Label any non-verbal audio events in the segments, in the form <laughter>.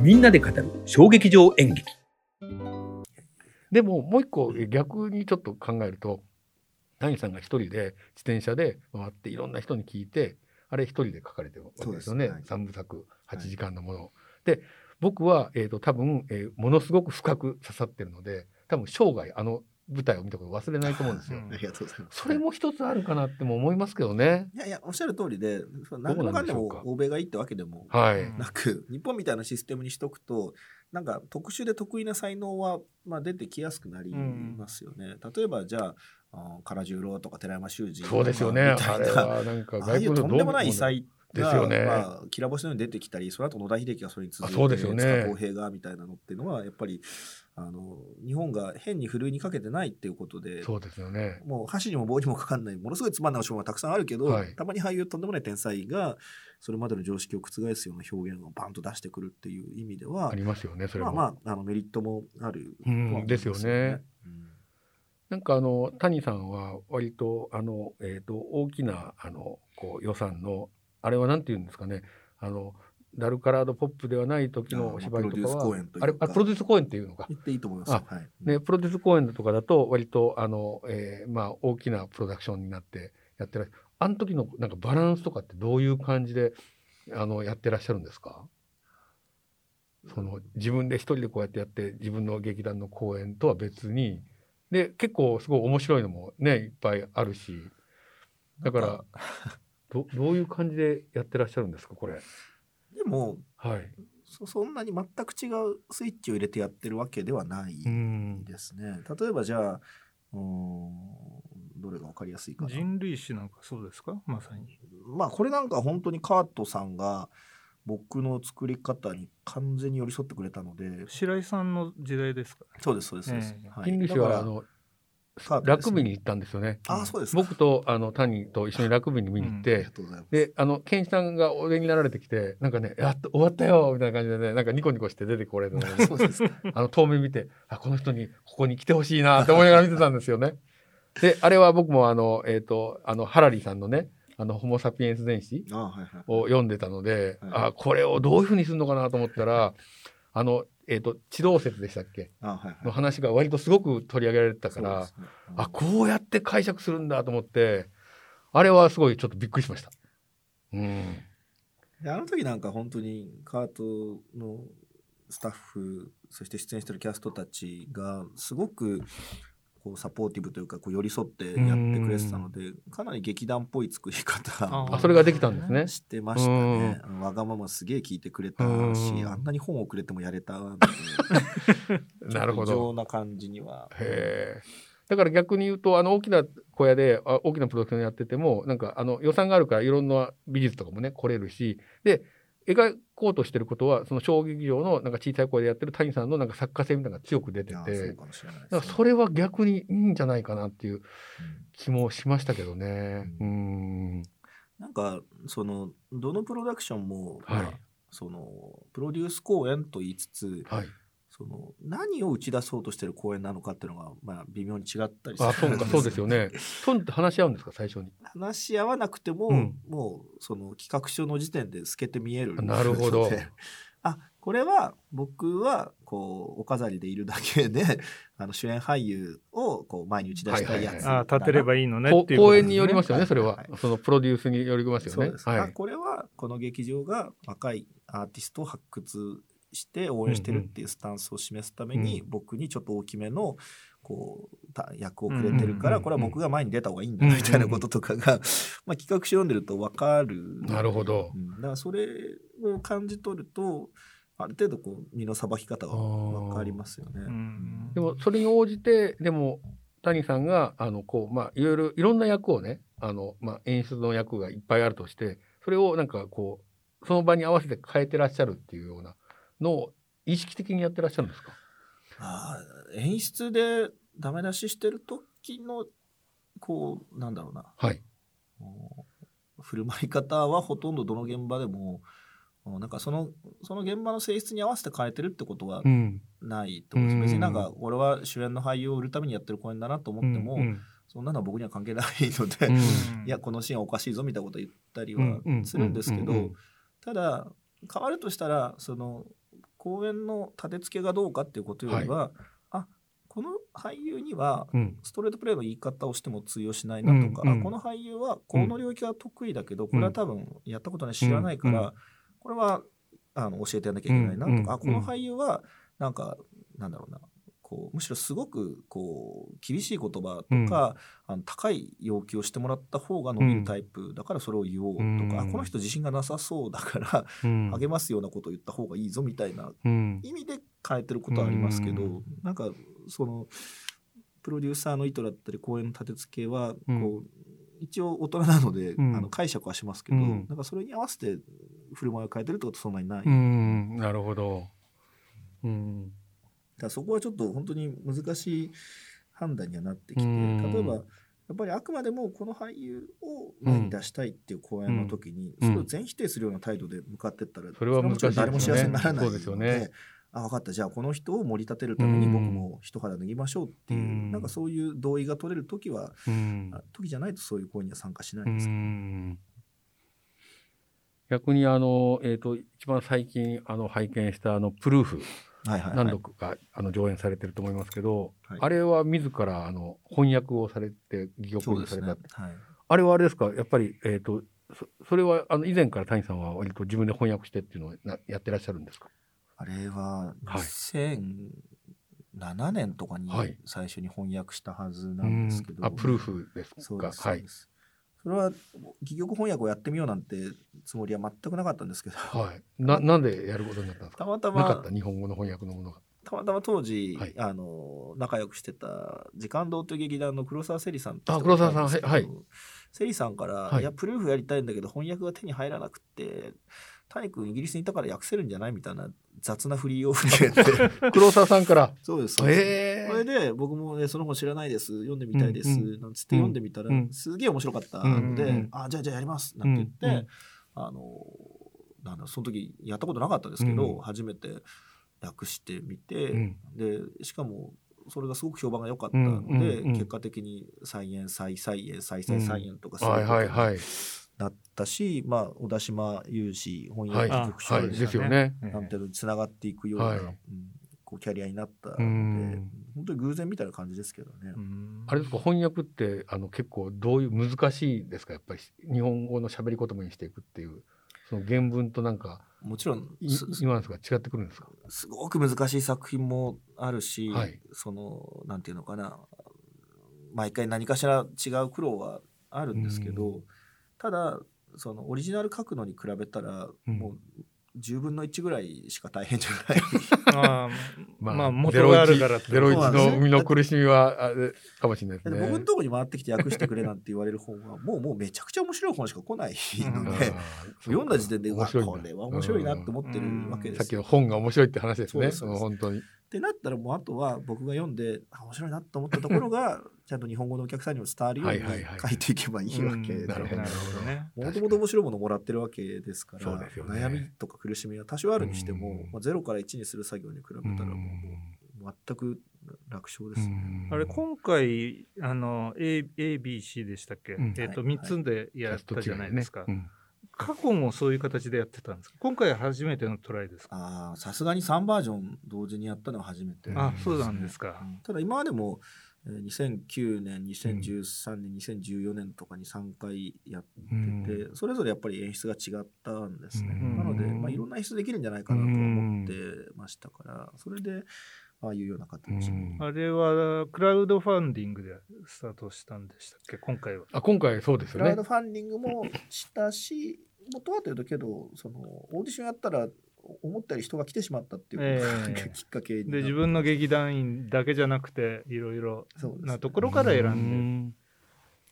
みんなで語る小劇場演劇。でももう一個逆にちょっと考えると谷さんが一人で自転車で回っていろんな人に聞いてあれ一人で書かれてるわけですよね、そうです。三部作8時間のもの。で僕は、えー、と多分、えーものすごく深く刺さってるので多分生涯あの舞台を見たこと忘れないと思うんですよ。うんありがとうございます。それも一つあるかなっても思いますけどね。いやいや、おっしゃる通りで、何でもかんでもなんでしょうか欧米がいいってわけでもなく、日本みたいなシステムにしとくと、なんか特殊で得意な才能は、まあ、出てきやすくなりますよね。例えば、じゃあ、あ唐十郎とか寺山修司そうですよね。みたあれいなはなんかああいうとんでもない異彩が、ですよねまあ、きら星のように出てきたり、その後野田秀樹がそれに続いて、あそうですよね塚公平がみたいなのっていうのは、やっぱり、あの、日本が変にふるいにかけてないっていうことで、そうですよね。もう箸にも棒にもかかんない、ものすごいつまんないお仕事がたくさんあるけど、はいたまに俳優とんでもない天才が、それまでの常識を覆すような表現をバンと出してくるっていう意味ではあ、りますよね。それも。まあまあ、あのメリットもあるとはうんですよね。うんなんかあの谷さんは割とあのえっ、と大きなあのこう予算のあれはなんて言うんですかね。あのダルカラードポップではない時のお芝居とかはあれあプロデュース公演っていうのか。言っていいと思います。あはい。ね、プロデュース公演とかだと割とあの、えーまあ、大きなプロダクションになってやってらっしゃるあの時のなんかバランスとかってどういう感じであのやってらっしゃるんですか？その自分で一人でこうやってやって自分の劇団の公演とは別にで結構すごい面白いのもねいっぱいあるしだからどどういう感じでやってらっしゃるんですかこれ？でもはい、そ、そんなに全く違うスイッチを入れてやってるわけではないうんですね。例えばじゃあ、うーんどれがわかりやすいかな？人類史なんかそうですか？まさに。まあこれなんか本当にカートさんが僕の作り方に完全に寄り添ってくれたので白井さんの時代ですかそうですそうですそうです、ええはい金利氏だからはあのラグビーに行ったんですよね。あそうですか。僕とあの谷と一緒にラグビーに見に行っありてが、とうございます。であの健一さんがお出になられてきてなんかね「やっと終わったよ」みたいな感じでねなんかニコニコして出てこれるのをそうで <laughs> あの遠目見てあこの人にここに来てほしいなって思いながら見てたんですよね。<laughs> であれは僕もあのえっ、とあのハラリーさんのね「あのホモ・サピエンス電子あはいはい」を読んでたので、はい。あこれをどういうふうにするのかなと思ったらあのえっ、と地動説でしたっけ？あはいはいの話が割とすごく取り上げられてたから。あこうやって解釈するんだと思ってあれはすごいちょっとびっくりしました。うん、であの時なんか本当にカートのスタッフそして出演してるキャストたちがすごくこうサポーティブというかこう寄り添ってやってくれてたのでかなり劇団っぽい作り方ああそれができたんですね。してましたね。わがまますげえ聞いてくれたしうんあんなに本をくれてもやれたので <laughs> なるほ異常ど。な感じには。へえ。だから逆に言うとあの大きな小屋であ大きなプロダクションやっててもなんかあの予算があるからいろんな美術とかもね来れるしで描こうとしてることはその小劇場のなんか小さい声でやってる谷さんのなんか作家性みたいなのが強く出てあてそねだからそれは逆にいいんじゃないかなっていううん気もしましたけどね。ううんん。なんかそのどのプロダクションも、はいまあそのプロデュース公演と言いつつはい。その何を打ち出そうとしてる公演なのかっていうのが、まあ、微妙に違ったりするあそうかそうですよね。<laughs> そうって話し合うんですか最初に？話し合わなくても、うんもうその企画書の時点で透けて見えるなるほど <laughs> あこれは僕はこうお飾りでいるだけで <laughs> あの主演俳優をこう前に打ち出したいやつはいだなああ立てればいいのねこっていう公演によりますよね、それははい。そのプロデュースによりますよねそうで。す、はい。あこれはこの劇場が若いアーティストを発掘して応援してるっていうスタンスを示すために、う僕にちょっと大きめのこうた役をくれてるから、うんこれは僕が前に出た方がいいんだみたいなこととかが、まあ、企画書読んでると分かる。なるほど。うん。だからそれを感じ取るとある程度こう身のさばき方が分かりますよね。うん。でもそれに応じてでも谷さんがあのこうまあいろいろいろんな役をねあのまあ演出の役がいっぱいあるとしてそれをなんかこうその場に合わせて変えてらっしゃるっていうようなのを意識的にやってらっしゃるんですか？あー演出でダメ出ししてる時のこうなんだろうな。はい。振る舞い方はほとんどどの現場でもなんかそのその現場の性質に合わせて変えてるってことはうん。ないと思うんですうん。別になんか俺は主演の俳優を売るためにやってる公演だなと思っても、うん。そんなのは僕には関係ないので、うん。<laughs> いやこのシーンはおかしいぞみたいなこと言ったりはうん。うん。するんですけど、うん。うん。ただ変わるとしたらその公演の立て付けがどうかっていうことよりは、あこの俳優にはうん。ストレートプレイの言い方をしても通用しないなとか、うんこの俳優はこの領域が得意だけど、これは多分やったことない知らないから、うんこれはあの教えてやんなきゃいけないなとか、あこの俳優はなんかなんだろうなこうむしろすごくこう厳しい言葉とか、あの高い要求をしてもらった方が伸びるタイプだからそれを言おうとか、うん。あこの人自信がなさそうだからうん。励ますようなことを言った方がいいぞみたいなうん。意味で変えてることはありますけど、うん。なんかそのプロデューサーの意図だったり公演の立て付けはこう、うん一応大人なので、うん。あの解釈はしますけど、うん。なんかそれに合わせて振る舞いを変えてるってことはそんなにない、なるほど。うんらそこはちょっと本当に難しい判断にはなってきて、うん。例えばやっぱりあくまでもこの俳優を前に出したいっていう公演の時に、うん。それを全否定するような態度で向かってったら、それはもちろん誰も幸せにならないそうですよね。あ分かった。じゃあこの人を盛り立てるためにうん。僕も一肌脱ぎましょうっていう、うん。なんかそういう同意が取れる時は、時じゃないとそういう行為には参加しなういです、ん。逆にあの、えー、と一番最近あの拝見したあのプルーフ何度かあの上演されてると思いますけど、はい。あれは自らあの翻訳をされて戯曲にされた、はい、あれはあれですか？やっぱり、えー、とそそれはあの以前から谷さんは割と自分で翻訳してっていうのをなやってらっしゃるんですか？あれははい2007年とかにはい。最初に翻訳したはずなんですけど、うん。あプルーフですそうですかはい。それは戯曲翻訳をやってみようなんてつもりは全くなかったんですけど、はい。ななんでやることになったんですか？たまたなかまった日本語の翻訳のものが。たまたま当時、はい。あの仲良くしてた時間堂という劇団の黒沢セリさんあ黒沢さんはいセリさんから、はい。い、やプルーフやりたいんだけど翻訳が手に入らなくって谷君イギリスにいたから訳せるんじゃないみたいな雑な振りを振りて。<laughs> 黒沢さんから？そうです。そえそれで僕も、ね、その本知らないです。読んでみたいです、うんうんなんつって読んでみたら、うんすげえ面白かったので、うんうんあじゃあじゃあやります。なんて言って、うんうんあのなんだその時やったことなかったですけど、うん。初めて訳してみて、うん。でしかもそれがすごく評判が良かったので、うん結果的に再演再再演再再再演とかするはいことなったし、まあ小田島有志翻はい。訳局長はい。ですよね。なんていうのにつながっていくような、はい。うんこうキャリアになったので、うん。本当に偶然みたいな感じですけどね。あれですか翻訳ってあの結構どういう難しいですか？やっぱり日本語の喋り言葉にしていくっていうその原文となんかもちろんニュアンスが違ってくるんですか？すごく難しい作品もあるし、はい。そのなんていうのかな毎回何かしら違う苦労はあるんですけど、うただそのオリジナル書くのに比べたら、うん。もう10分の1ぐらいしか大変じゃない。あーままあ元があるからゼロ一の生みの苦しみはかもしれないですね。僕のところに回ってきて訳してくれなんて言われる本はもうもうめちゃくちゃ面白い本しか来ないので、うん読んだ時点でこれは面白いなって思ってるわけですよさっきの本が面白いって話ですね。そうです本当に。ってなったらもうあとは僕が読んであ面白いなと思ったところが <laughs> ちゃんと日本語のお客さんにも伝わるようにはいはいはい書いていけばいいわけで。もともと面白いものをもらってるわけですからね。悩みとか苦しみは多少あるにしてもうん、まあ、0から1にする作業に比べたらもうもう全く楽勝ですね。あれ今回あの ABC でしたっけ？うん。えっとはい。三つでやったじゃないですか。うん過去もそういう形でやってたんですか？今回は初めてのトライですか？ああさすがに3バージョン同時にやったのは初めてうんあ、そうなんですか。うんただ今までもえー2009年2013年、2014年とかに3回やってて、それぞれやっぱり演出が違ったんですね、うんなので、まあ、いろんな演出できるんじゃないかなと思ってましたからそれでああいうような形に、あれはクラウドファンディングでスタートしたんでしたっけ？今回は。あ今回そうですよねクラウド。ファンディングもしたし元はというとけどそのオーディションやったら思ったより人が来てしまったっていうことが、ええ <laughs> きっかけで自分の劇団員だけじゃなくていろいろそうですねなところから選んん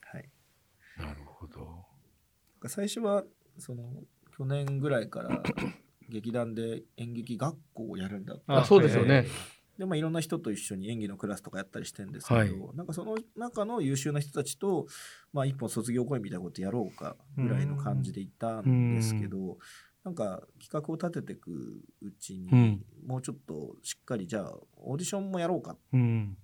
はいで。なるほど。最初はその去年ぐらいから劇団で演劇学校をやるんだってあそうですよね。で、まあ、いろんな人と一緒に演技のクラスとかやったりしてるんですけど、はい。なんかその中の優秀な人たちと、まあ、一本卒業公演みたいなことやろうかぐらいの感じでいたんですけど、なんか企画を立てていくうちに、うん。もうちょっとしっかりじゃあオーディションもやろうか、うん。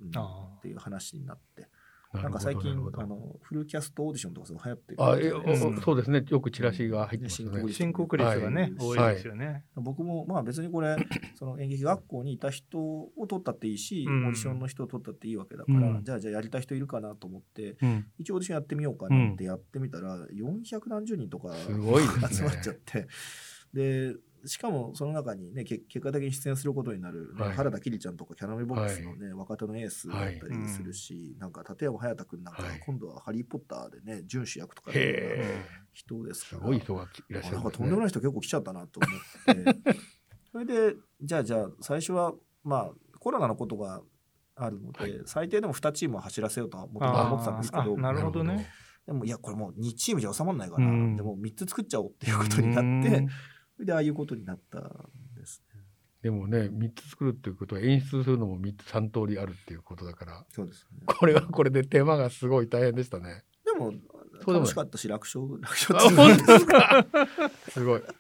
っていう話になってなんか最近あのフルキャストオーディションとかすごい流行ってるあえうん。おそうですね。よくチラシが入ってますよね。うん。新国立がね、はい。多いですよね。僕もまあ別にこれ <laughs> その演劇学校にいた人を取ったっていいし、うん。オーディションの人を取ったっていいわけだから、うん。じゃあじゃあやりたい人いるかなと思ってうん。一応オーディションやってみようかなってやってみたら、400何十人とか <laughs> 集まっちゃって。でしかもその中にねけ結果的に出演することになる、ねはい。原田樹里ちゃんとかキャラメルボックスのね、若手のエースだったりするし、なんか竪山隼太君なんかはい。今度は「ハリー・ポッター」でね準主役とか人ですからすごい人がいらっしゃるなんかとんでもない人結構来ちゃったなと思って。<laughs> それでじゃあじゃあ最初はまあコロナのことがあるので、はい。最低でも2チームは走らせようとは思ってたんですけどなるほどね。でもいやこれもう2チームじゃ収まらないから、うん。でも3つ作っちゃおうっていうことになってでああいうことになったんですね。でもね3つ作るっていうことは演出するのも3つ3通りあるっていうことだから。そうですね。これはこれで手間がすごい大変でしたね。でも楽しかったし楽勝楽勝あ本当ですか？<laughs> すごい。なんか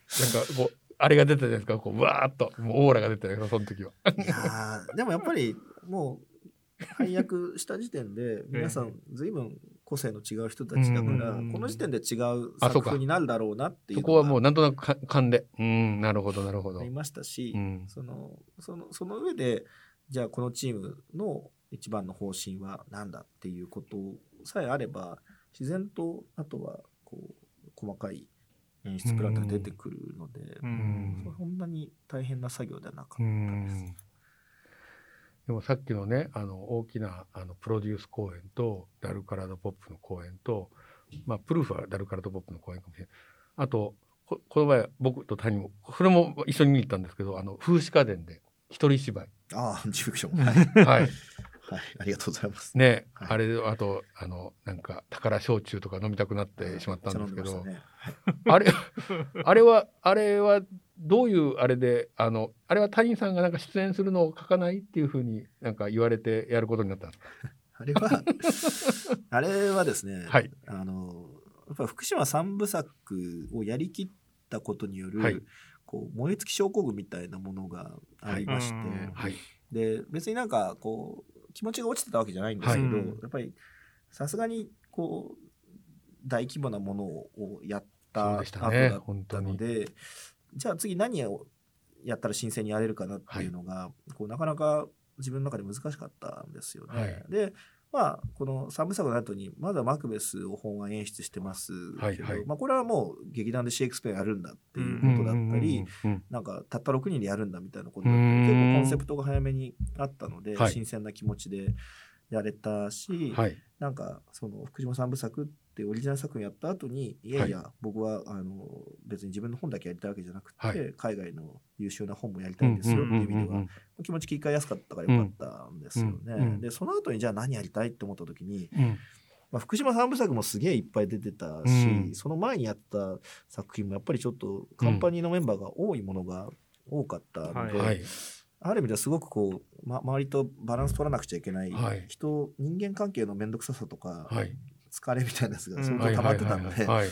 こうあれが出たじゃないですか？こうわーっと。もうオーラが出てるその時は。いやーでもやっぱりもう配役した時点で皆さん <laughs> 随分個性の違う人たちだからうんこの時点で違う作風になるだろうなっていうそこはもうのなんとなくか勘で。うんなるほどなるほど。があり。ましたし、うん。そのそのその上でじゃあこのチームの一番の方針は何だっていうことさえあれば自然とあとはこう細かい演出プランが出てくるので、うん。そんなに大変な作業ではなかったうです。んでもさっきのねあの大きなあのプロデュース公演と DULL-COLORED POP の公演と、まあ、プルーフは DULL-COLORED POP の公演かもしれない。あとここの前僕と谷もそれも一緒に見に行ったんですけどあの風姿花伝で一人芝居。ああ。はい、はい、<laughs> はいありがとうございます。ね、はい。あれあとあのなんか宝焼酎とか飲みたくなってしまったんですけど、ね。はい。あれあれはあれはどういうあれであのあれは谷さんがなんか出演するのを書かないっていうふうになんか言われてやることになったんですか？<laughs> あれは、あれはですね、はい。あの、やっぱり福島三部作をやりきったことによる、はい。こう燃え尽き症候群みたいなものがありまして、はい。はい。で別になんかこう気持ちが落ちてたわけじゃないんですけど、はい。やっぱりさすがにこう大規模なものをやった後だったのでじゃあ次何をやったら新鮮にやれるかなっていうのが、こうなかなか自分の中で難しかったんですよね。はい。でまあこの三部作の後にまだマクベスを本案演出してますけど、はいはい。まあ、これはもう劇団でシェイクスピアやるんだっていうことだったり、なんかたった6人でやるんだみたいなことだったりうん結構コンセプトが早めにあったので、はい。新鮮な気持ちでやれたし、はい。なんかその福島三部作ってオリジナル作品やった後にいやいや、僕はあの別に自分の本だけやりたいわけじゃなくて、はい。海外の優秀な本もやりたいんですよっていう意味では、気持ち切り替えやすかったからよかったんですよね。でその後にじゃあ何やりたいって思った時に、うん。まあ、福島三部作もすげえいっぱい出てたし、うん。その前にやった作品もやっぱりちょっとカンパニーのメンバーが多いものが多かったので、うん。はい。ある意味ではすごくこう、ま、周りとバランス取らなくちゃいけない、はい。人人間関係の面倒くささとか、はい。疲れみたいなやつがうん。相当溜まってたので、はい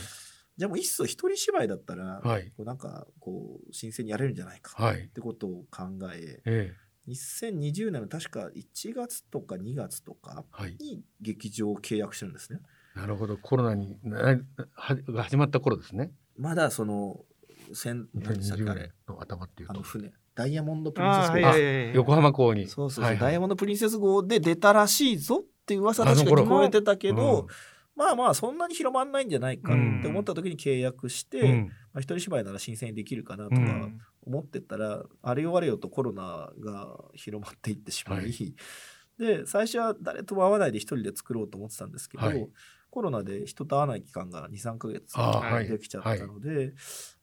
じゃあもういっそ一人芝居だったら、はい。こうなんかこう新鮮にやれるんじゃないかはい。ってことを考え、ええ。2020年の確か1月とか2月とかはい。に劇場を契約してるんですね。なるほど。コロナにが始まった頃ですね。まだその戦何でしたっけ2020あれ年の頭っていうと。あの船。ダイヤモンド・プリンセス号。ああ、はい。はいはい。横浜港に。そうそうそう、はいはい。ダイヤモンド・プリンセス号で出たらしいぞっていう噂確かあの頃。聞こえてたけど、うんまあまあそんなに広まんないんじゃないかって思った時に契約して、うん。まあ、一人芝居なら新鮮にできるかなとかうん。思ってたら、あれよあれよとコロナが広まっていってしまい、はい。で最初は誰とも会わないで一人で作ろうと思ってたんですけど、はい。コロナで人と会わない期間が23ヶ月できちゃったので、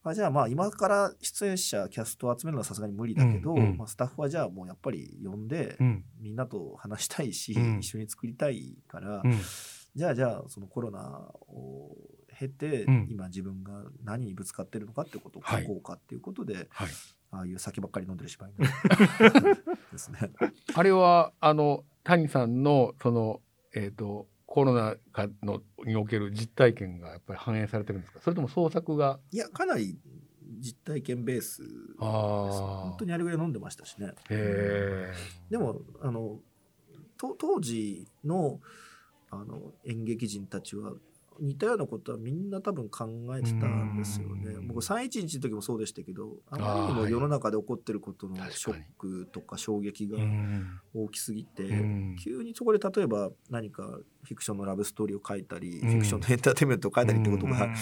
あじゃあまあ今から出演者キャストを集めるのはさすがに無理だけど、うんうん。まあ、スタッフはじゃあもうやっぱり呼んで、うん。みんなと話したいし、うん。一緒に作りたいから、うんじゃあじゃあそのコロナを経て、うん。今自分が何にぶつかってるのかってことを書こうかっていうことで、はい。ああいう酒ばっかり飲んでる芝居 <laughs> ですね。あれはあの谷さんのそのえっ、とコロナ禍のにおける実体験がやっぱり反映されてるんですか？それとも創作が？いやかなり実体験ベース本当にあれぐらい飲んでましたしね。でもあのと当時のあの演劇人たちは似たようなことはみんな多分考えてたんですよね。う。ん。僕311の時もそうでしたけどあまりにも世の中で起こってることのショックとか衝撃がうん。大きすぎて、うん。急にそこで例えば何かフィクションのラブストーリーを書いたり、うん。フィクションのエンターテインメントを書いたりってことが、うん。ま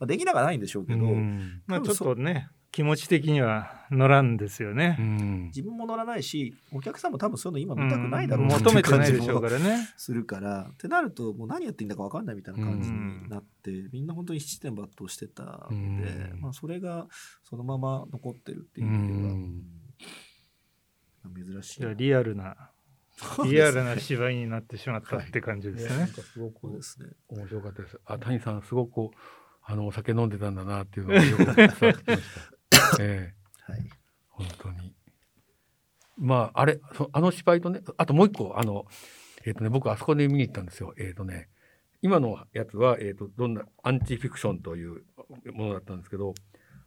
あ、できなくはないんでしょうけど、うん。まあちょっとね気持ち的には乗らんですようね。ん自分も乗らないしお客さんも多分そういうの今見たくないだろううんな求めてないでしょうらからね。するからってなるともう何やっていいんだか分かんないみたいな感じになって、みんな本当に七点抜刀してたので、うんまあ、それがそのまま残ってるっていうう意味では、んうん珍しいリアルなリアルな芝居になってしまったって感じですね。いやなんかすごくですね面白かったです。あ、谷さんすごくこうあのお酒飲んでたんだなっていうのがよく伝わってきました。<laughs> ええはい本当に。まああれそあの芝居とね、あともう一個あのえっ、とね僕あそこで見に行ったんですよ。えっ、とね今のやつはえっ、とどんなアンチフィクションというものだったんですけど、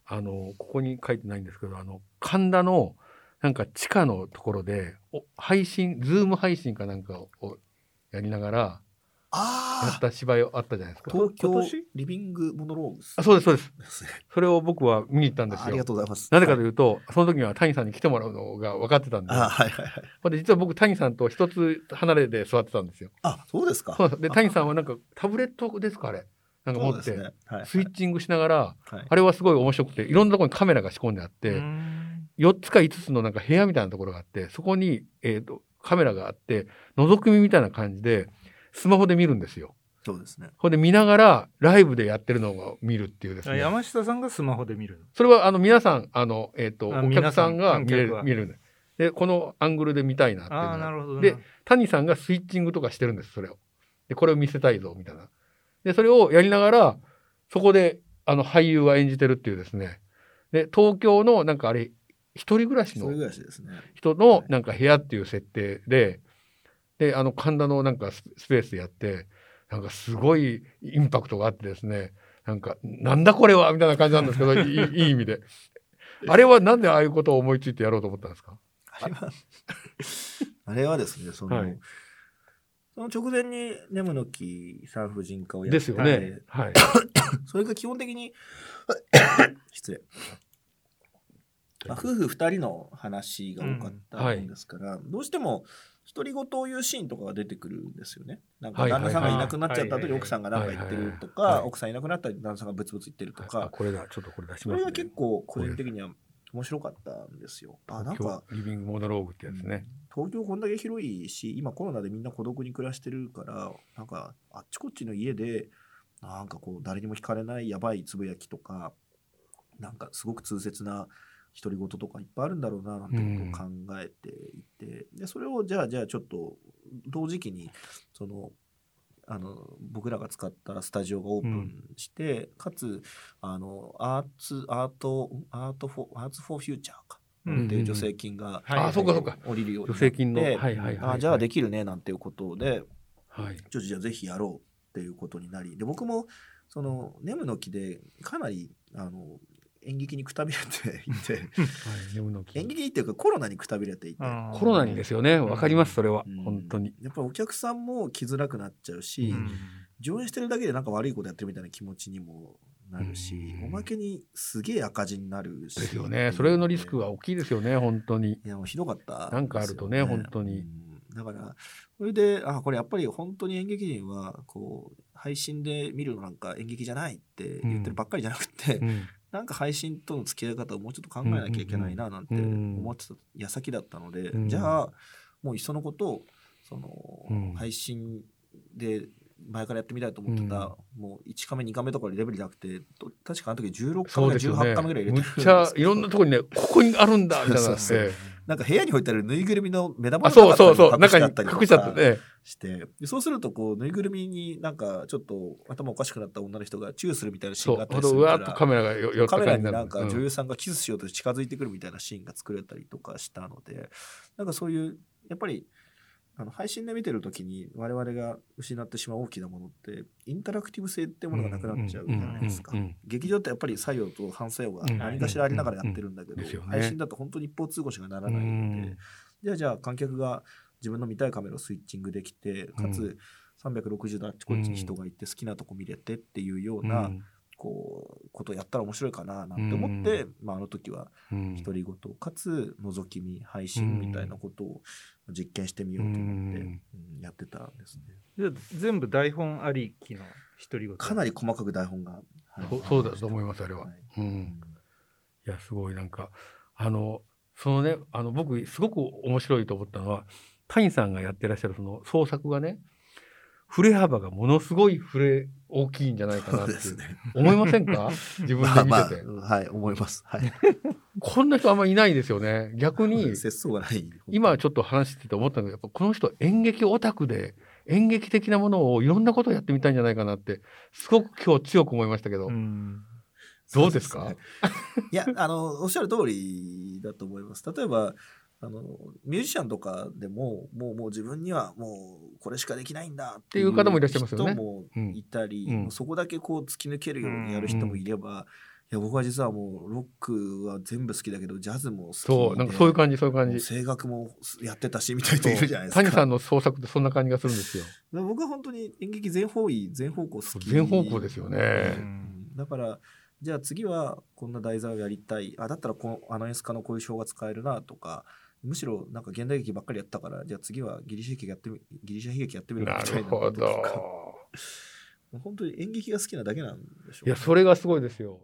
あのここに書いてないんですけど、あの神田のなんか地下のところでお配信ズーム配信かなんかをやりながらやあった芝居あったじゃないですか。東京今年？リビングモノローグス。あそうですそうです。<laughs> それを僕は見に行ったんですよ。あありが。とうございます。なぜかとういうと、その時には谷さんに来てもらうのが分かってたんで、あはいはいはい。で実は僕谷さんと一つ離れで座ってたんですよ。あそうですか。です。で谷さんはなんかタブレットですかあれ？なんか持って、そうですね。はいスイッチングしながら、はい。あれはすごい面白くていろんなところにカメラが仕込んであって、うん。4つか5つのなんか部屋みたいなところがあってそこに、えー、とカメラがあって覗き見みたいな感じでスマホで見るんですよ。そうですね。ほんで見ながらライブでやってるのを見るっていうですね。山下さんがスマホで見るの？それはあの皆さんあの、えー、とあお客さんが見れる見れるんででこのアングルで見たいなっていうのああなるほどな。で谷さんがスイッチングとかしてるんですそれを。でこれを見せたいぞみたいな。でそれをやりながらそこであの俳優は演じてるっていうですね。で東京のなんかあれ一人暮らしの一人暮らしですね。人のなんか部屋っていう設定でであの神田のなんかススペースでやってなんかすごいインパクトがあってですねなんかなんだこれはみたいな感じなんですけどいいいい意味で。あれはなんでああいうことを思いついてやろうと思ったんですか？あれは <laughs> あれはですねその、はい。その直前にネムの木産婦人科をやってですよね。はい。<clears throat> それが基本的に <clears throat> 失礼、まあ、夫婦2人の話が多かったんですから、どうしても独り言を言うシーンとかが出てくるんですよね。なんか旦那さんがいなくなっちゃった後にはい奥さんが何か言ってるとか奥さんいなくなったら旦那さんがブツブツ言ってるとあかこれだ、ちょっとこれ出しそます、ね。れが結構個人的には面白かったんですよ。あなんかリビングモノローグってやつね。東京こんだけ広いし今コロナでみんな孤独に暮らしてるからなんかあっちこっちの家でなんかこう誰にも惹かれないやばいつぶやきとかなんかすごく痛切な独り言とかいっぱいあるんだろうななんてことを考えていて、でそれをじゃあじゃあちょっと同時期にそのあの僕らが使ったスタジオがオープンして、かつあのアーツアートアートフォーアーツフォーフューチャーかうんっていう助成金が、はいあ、そうかそうか。降りるようになって助成金の。はいはいはい、はい。あじゃあできるねなんていうことではい。ちょっとじゃあぜひやろうっていうことになりで僕もそのネムの木でかなりあの演劇にくたびれていてはい。演劇っていうかコロナにくたびれていて、コロナにですよね。わかります、それは。うん本当に。やっぱりお客さんも来づらくなっちゃうし、うん上演してるだけでなんか悪いことやってるみたいな気持ちにもなるし、うんおまけにすげえ赤字になるしですよね。それのリスクは大きいですよね、本当に。いやもうひどかったですよ、なんかあるとね本当にうんだからそれであこれやっぱり本当に演劇人はこう配信で見るのなんか演劇じゃないって言ってるばっかりじゃなくて、うん。なんか配信との付き合い方をもうちょっと考えなきゃいけないななんてうん。思ってた矢先だったので、うん。じゃあもういっそのことその、うん配信で前からやってみたいと思ってた、もう1カメ2カメとかでレベルじゃなくてと確かあの時16カメかそうですよね。18カメぐらい入れむてるんですっちゃいろんなところにね、ここにあるんだみたいなそうそうて。なんか部屋に置いてあるぬいぐるみの目玉あ、のそうそうそう。中中にに隠してあったりとか隠しちゃってね。してでそうするとこうぬいぐるみになんかちょっと頭おかしくなった女の人がチューするみたいなシーそう。ンがあったりするからカメラがよカメラになんかうん女優さんがキスしようと近づいてくるみたいなシーンが作れたりとかしたのでなんかそういうやっぱりあの配信で見てる時に我々が失ってしまう大きなものってインタラクティブ性ってものがなくなっちゃうじゃないですか。劇場ってやっぱり作用と反作用がうん何かしらありながらやってるんだけど配信だと本当に一方通行しかならないのでじゃあじゃあ観客が自分の見たいカメラをスイッチングできてかうつ360度あっちこっちに人がいて好きなとこ見れてっていうような、うんこうことをやったら面白いかななんて思って、まあ、あの時はうん。独り言かつ覗き見配信みたいなことを実験してみようと思って、やってたんですね。じゃあ全部台本ありきの独り言。かなり細かく台本が、はい。そうそうだと思いますあれは。はい。うん。いやすごいなんかあのそのねあの僕すごく面白いと思ったのは谷さんがやってらっしゃるその創作がね振れ幅がものすごい振れ大きいんじゃないかなって。思いませんか？<laughs> 自分まあまあ、で見てて、はい、思います。はい。こんな人あんまりいないですよね逆に節操がない。<laughs> 今ちょっと話してて思ったんだけどやっぱこの人演劇オタクで演劇的なものをいろんなことをやってみたいんじゃないかなってすごく今日強く思いましたけど、うんどうですか？ねいや、あの、おっしゃる通りだと思います。例えば、あの、ミュージシャンとかでも、もう、もう自分にはもう、これしかできないんだっていう方もいらっしゃいますよね人もいたり、うん。そこだけこう突き抜けるようにやる人もいれば、いや、僕は実はもう、ロックは全部好きだけど、ジャズも好きで。そうなんかそういう感じそういう感じ。声楽もやってたし、みたいな人いるじゃないですか。谷さんの創作ってそんな感じがするんですよ。で僕は本当に演劇全方位全方向好き。全方向ですよね。うん。だからじゃあ次はこんな題材をやりたい。あだったらこのアナウンス家のこういう表が使えるなとかむしろなんか現代劇ばっかりやったからじゃあ次はギリシャ劇やってみギリシャ悲劇やってみるみたいなるほど。<laughs> 本当に演劇が好きなだけなんでしょうね、いやそれがすごいですよ。